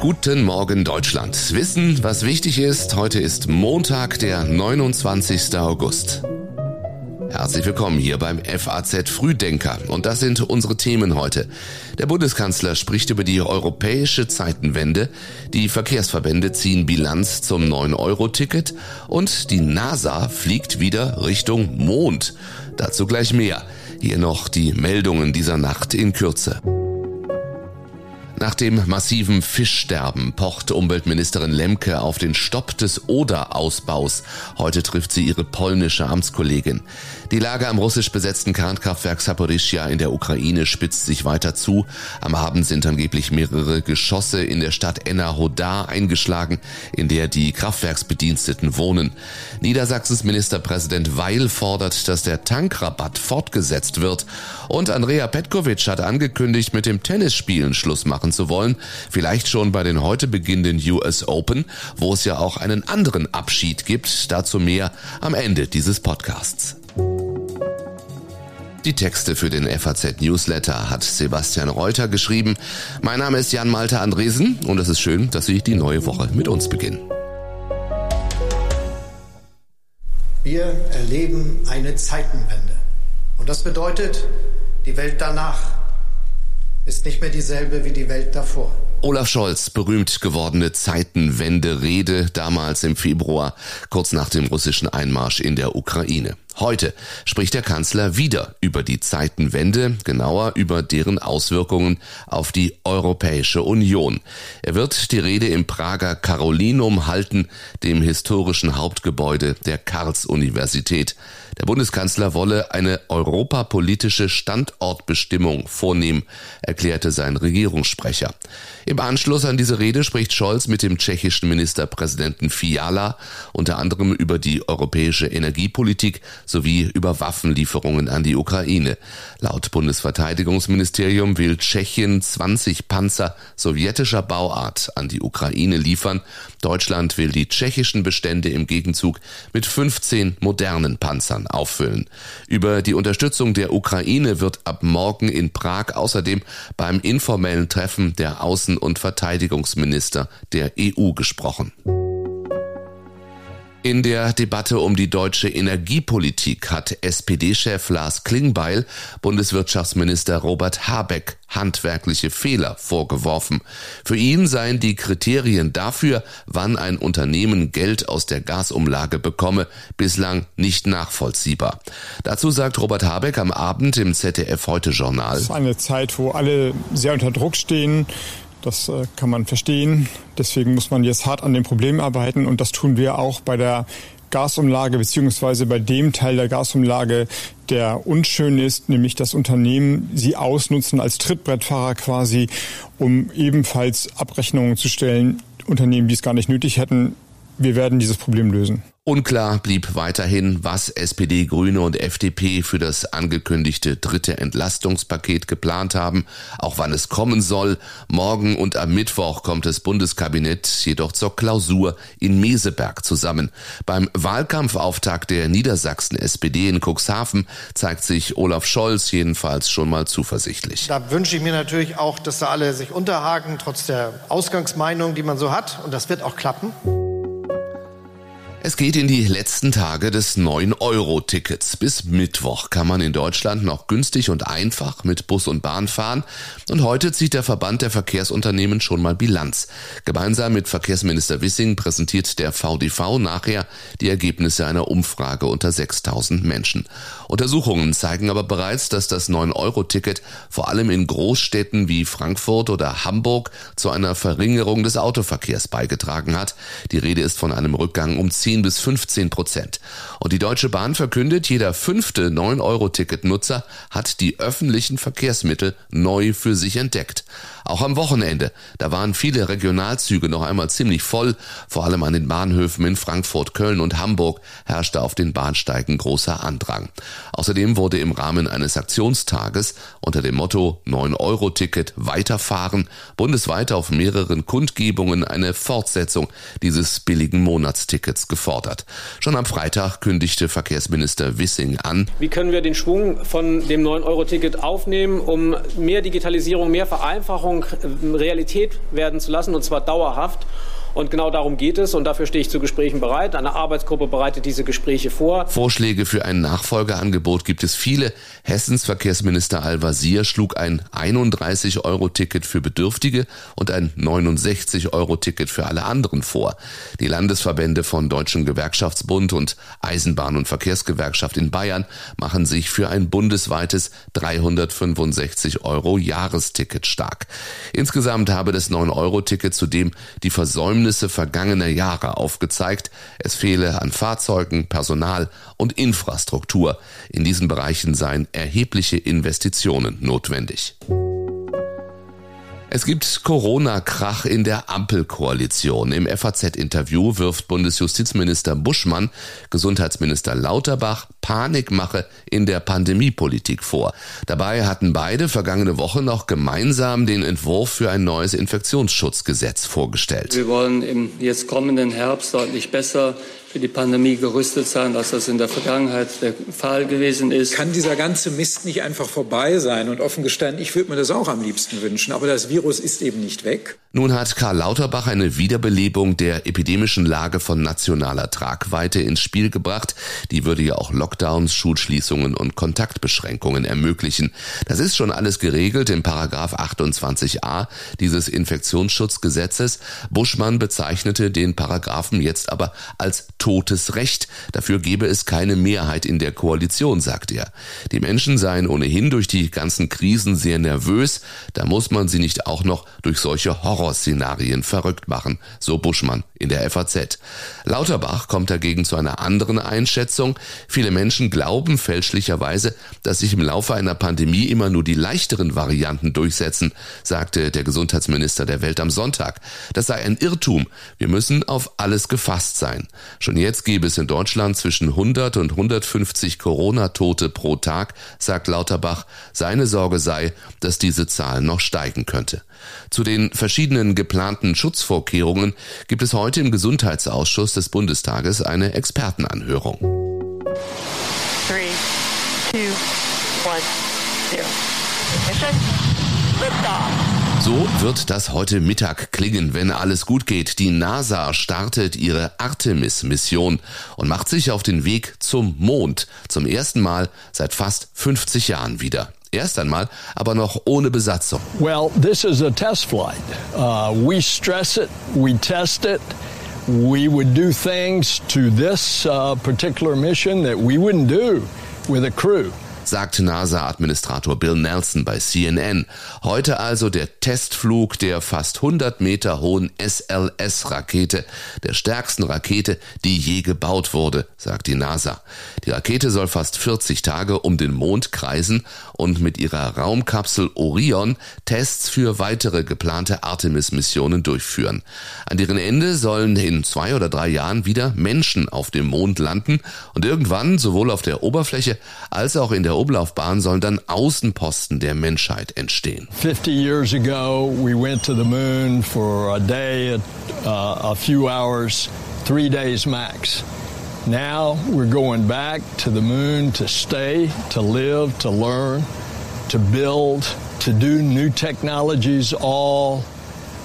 Guten Morgen Deutschland. Wissen, was wichtig ist. Heute ist Montag, der 29. August. Herzlich willkommen hier beim FAZ Frühdenker. Und das sind unsere Themen heute. Der Bundeskanzler spricht über die europäische Zeitenwende, die Verkehrsverbände ziehen Bilanz zum 9-Euro-Ticket und die NASA fliegt wieder Richtung Mond. Dazu gleich mehr. Hier noch die Meldungen dieser Nacht in Kürze. Nach dem massiven Fischsterben pocht Umweltministerin Lemke auf den Stopp des Oder-Ausbaus. Heute trifft sie ihre polnische Amtskollegin. Die Lage am russisch besetzten Kernkraftwerk Saporischia in der Ukraine spitzt sich weiter zu. Am Abend sind angeblich mehrere Geschosse in der Stadt Enna-Hodar eingeschlagen, in der die Kraftwerksbediensteten wohnen. Niedersachsens Ministerpräsident Weil fordert, dass der Tankrabatt fortgesetzt wird. Und Andrea Petkovic hat angekündigt, mit dem Tennisspielen Schluss machen machen zu wollen. Vielleicht schon bei den heute beginnenden US Open, wo es ja auch einen anderen Abschied gibt. Dazu mehr am Ende dieses Podcasts. Die Texte für den FAZ Newsletter hat Sebastian Reuter geschrieben. Mein Name ist Jan Malte Andresen und es ist schön, dass Sie die neue Woche mit uns beginnen. Wir erleben eine Zeitenwende. Und das bedeutet, die Welt danach ist nicht mehr dieselbe wie die Welt davor. Olaf Scholz, berühmt gewordene Zeitenwende-Rede damals im Februar, kurz nach dem russischen Einmarsch in der Ukraine. Heute spricht der Kanzler wieder über die Zeitenwende, genauer über deren Auswirkungen auf die Europäische Union. Er wird die Rede im Prager Karolinum halten, dem historischen Hauptgebäude der Karls-Universität. Der Bundeskanzler wolle eine europapolitische Standortbestimmung vornehmen, erklärte sein Regierungssprecher. Im Anschluss an diese Rede spricht Scholz mit dem tschechischen Ministerpräsidenten Fiala unter anderem über die europäische Energiepolitik sowie über Waffenlieferungen an die Ukraine. Laut Bundesverteidigungsministerium will Tschechien 20 Panzer sowjetischer Bauart an die Ukraine liefern. Deutschland will die tschechischen Bestände im Gegenzug mit 15 modernen Panzern auffüllen. Über die Unterstützung der Ukraine wird ab morgen in Prag außerdem beim informellen Treffen der Außen- und Verteidigungsminister der EU gesprochen. In der Debatte um die deutsche Energiepolitik hat SPD-Chef Lars Klingbeil Bundeswirtschaftsminister Robert Habeck handwerkliche Fehler vorgeworfen. Für ihn seien die Kriterien dafür, wann ein Unternehmen Geld aus der Gasumlage bekomme, bislang nicht nachvollziehbar. Dazu sagt Robert Habeck am Abend im ZDF Heute Journal. Es ist eine Zeit, wo alle sehr unter Druck stehen das äh, kann man verstehen. Deswegen muss man jetzt hart an dem Problem arbeiten und das tun wir auch bei der Gasumlage beziehungsweise bei dem Teil der Gasumlage, der unschön ist, nämlich das Unternehmen sie ausnutzen als Trittbrettfahrer quasi, um ebenfalls Abrechnungen zu stellen, Unternehmen, die es gar nicht nötig hätten. Wir werden dieses Problem lösen. Unklar blieb weiterhin, was SPD, Grüne und FDP für das angekündigte dritte Entlastungspaket geplant haben, auch wann es kommen soll. Morgen und am Mittwoch kommt das Bundeskabinett jedoch zur Klausur in Meseberg zusammen. Beim Wahlkampfauftakt der Niedersachsen SPD in Cuxhaven zeigt sich Olaf Scholz jedenfalls schon mal zuversichtlich. Da wünsche ich mir natürlich auch, dass da alle sich unterhaken, trotz der Ausgangsmeinung, die man so hat. Und das wird auch klappen. Es geht in die letzten Tage des 9-Euro-Tickets. Bis Mittwoch kann man in Deutschland noch günstig und einfach mit Bus und Bahn fahren. Und heute zieht der Verband der Verkehrsunternehmen schon mal Bilanz. Gemeinsam mit Verkehrsminister Wissing präsentiert der VDV nachher die Ergebnisse einer Umfrage unter 6000 Menschen. Untersuchungen zeigen aber bereits, dass das 9-Euro-Ticket vor allem in Großstädten wie Frankfurt oder Hamburg zu einer Verringerung des Autoverkehrs beigetragen hat. Die Rede ist von einem Rückgang um 10 10 bis 15 Prozent. Und die Deutsche Bahn verkündet, jeder fünfte 9-Euro-Ticket-Nutzer hat die öffentlichen Verkehrsmittel neu für sich entdeckt. Auch am Wochenende, da waren viele Regionalzüge noch einmal ziemlich voll, vor allem an den Bahnhöfen in Frankfurt, Köln und Hamburg herrschte auf den Bahnsteigen großer Andrang. Außerdem wurde im Rahmen eines Aktionstages unter dem Motto 9-Euro-Ticket weiterfahren bundesweit auf mehreren Kundgebungen eine Fortsetzung dieses billigen Monatstickets gefordert. Schon am Freitag kündigte Verkehrsminister Wissing an. Wie können wir den Schwung von dem 9-Euro-Ticket aufnehmen, um mehr Digitalisierung, mehr Vereinfachung äh, Realität werden zu lassen, und zwar dauerhaft? Und genau darum geht es und dafür stehe ich zu Gesprächen bereit. Eine Arbeitsgruppe bereitet diese Gespräche vor. Vorschläge für ein Nachfolgeangebot gibt es viele. Hessens Verkehrsminister Al-Wazir schlug ein 31-Euro-Ticket für Bedürftige und ein 69-Euro-Ticket für alle anderen vor. Die Landesverbände von Deutschen Gewerkschaftsbund und Eisenbahn- und Verkehrsgewerkschaft in Bayern machen sich für ein bundesweites 365 Euro Jahresticket stark. Insgesamt habe das 9-Euro-Ticket zudem die Versäumnis Versäumnisse vergangener Jahre aufgezeigt. Es fehle an Fahrzeugen, Personal und Infrastruktur. In diesen Bereichen seien erhebliche Investitionen notwendig. Es gibt Corona-Krach in der Ampelkoalition. Im FAZ-Interview wirft Bundesjustizminister Buschmann Gesundheitsminister Lauterbach Panikmache in der Pandemiepolitik vor. Dabei hatten beide vergangene Woche noch gemeinsam den Entwurf für ein neues Infektionsschutzgesetz vorgestellt. Wir wollen im jetzt kommenden Herbst deutlich besser für die Pandemie gerüstet sein, als das in der Vergangenheit der Fall gewesen ist. Kann dieser ganze Mist nicht einfach vorbei sein? Und offen gestanden, ich würde mir das auch am liebsten wünschen, aber das Virus ist eben nicht weg. Nun hat Karl Lauterbach eine Wiederbelebung der epidemischen Lage von nationaler Tragweite ins Spiel gebracht. Die würde ja auch Lockdowns, Schulschließungen und Kontaktbeschränkungen ermöglichen. Das ist schon alles geregelt im Paragraph 28a dieses Infektionsschutzgesetzes. Buschmann bezeichnete den Paragraphen jetzt aber als totes Recht. Dafür gebe es keine Mehrheit in der Koalition, sagt er. Die Menschen seien ohnehin durch die ganzen Krisen sehr nervös. Da muss man sie nicht auch noch durch solche Horrorszenarien verrückt machen, so Buschmann in der FAZ. Lauterbach kommt dagegen zu einer anderen Einschätzung. Viele Menschen glauben fälschlicherweise, dass sich im Laufe einer Pandemie immer nur die leichteren Varianten durchsetzen, sagte der Gesundheitsminister der Welt am Sonntag. Das sei ein Irrtum. Wir müssen auf alles gefasst sein. Schon jetzt gäbe es in Deutschland zwischen 100 und 150 Corona-Tote pro Tag, sagt Lauterbach. Seine Sorge sei, dass diese Zahl noch steigen könnte. Zu den verschiedenen geplanten Schutzvorkehrungen gibt es heute im Gesundheitsausschuss des Bundestages eine Expertenanhörung. Three, two, one, zero. So wird das heute Mittag klingen, wenn alles gut geht. Die NASA startet ihre Artemis-Mission und macht sich auf den Weg zum Mond. Zum ersten Mal seit fast 50 Jahren wieder. Erst einmal aber noch ohne Besatzung. Well, this is a test flight. Uh, we stress it, we test it. We would do things to this uh, particular mission that we wouldn't do with a crew sagt NASA-Administrator Bill Nelson bei CNN. Heute also der Testflug der fast 100 Meter hohen SLS-Rakete, der stärksten Rakete, die je gebaut wurde, sagt die NASA. Die Rakete soll fast 40 Tage um den Mond kreisen und mit ihrer Raumkapsel Orion Tests für weitere geplante Artemis-Missionen durchführen. An deren Ende sollen in zwei oder drei Jahren wieder Menschen auf dem Mond landen und irgendwann sowohl auf der Oberfläche als auch in der Umlaufbahn sollen dann Außenposten der Menschheit entstehen. 50 years ago we went to the moon for a day, uh, a few hours, three days max. Now we're going back to the moon to stay, to live, to learn, to build, to do new technologies all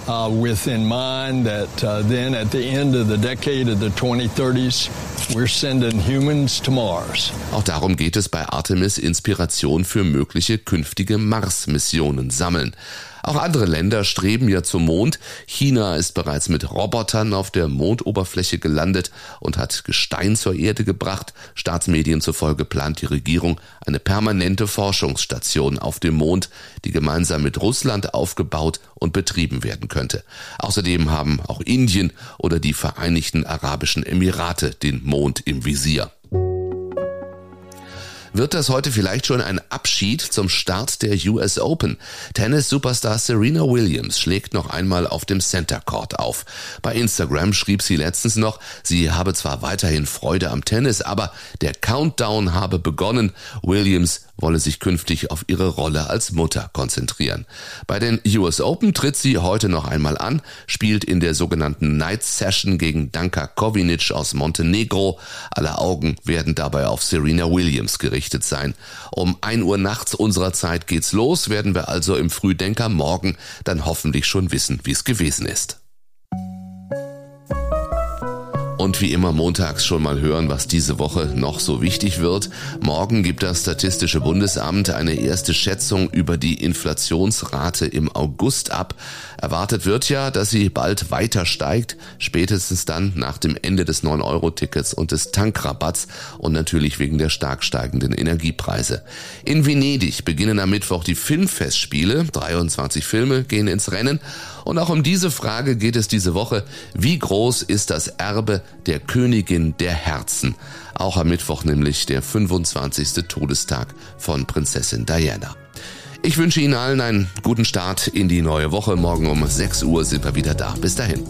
uh, with in mind that uh, then at the end of the decade of the 2030s, we're sending humans to Mars. Auch darum geht es bei Artemis Inspiration für mögliche künftige Mars-Missionen sammeln. Auch andere Länder streben ja zum Mond. China ist bereits mit Robotern auf der Mondoberfläche gelandet und hat Gestein zur Erde gebracht. Staatsmedien zufolge plant die Regierung eine permanente Forschungsstation auf dem Mond, die gemeinsam mit Russland aufgebaut und betrieben werden könnte. Außerdem haben auch Indien oder die Vereinigten Arabischen Emirate den Mond im Visier. Wird das heute vielleicht schon ein Abschied zum Start der US Open? Tennis-Superstar Serena Williams schlägt noch einmal auf dem Center Court auf. Bei Instagram schrieb sie letztens noch, sie habe zwar weiterhin Freude am Tennis, aber der Countdown habe begonnen. Williams wolle sich künftig auf ihre Rolle als Mutter konzentrieren. Bei den US Open tritt sie heute noch einmal an, spielt in der sogenannten Night Session gegen Danka Kovinic aus Montenegro. Alle Augen werden dabei auf Serena Williams gerichtet sein. Um ein Uhr nachts unserer Zeit geht's los, werden wir also im Frühdenker morgen dann hoffentlich schon wissen, wie es gewesen ist. Und wie immer montags schon mal hören, was diese Woche noch so wichtig wird. Morgen gibt das Statistische Bundesamt eine erste Schätzung über die Inflationsrate im August ab. Erwartet wird ja, dass sie bald weiter steigt, spätestens dann nach dem Ende des 9-Euro-Tickets und des Tankrabatts und natürlich wegen der stark steigenden Energiepreise. In Venedig beginnen am Mittwoch die Filmfestspiele. 23 Filme gehen ins Rennen. Und auch um diese Frage geht es diese Woche. Wie groß ist das Erbe der Königin der Herzen. Auch am Mittwoch nämlich der 25. Todestag von Prinzessin Diana. Ich wünsche Ihnen allen einen guten Start in die neue Woche. Morgen um 6 Uhr sind wir wieder da. Bis dahin.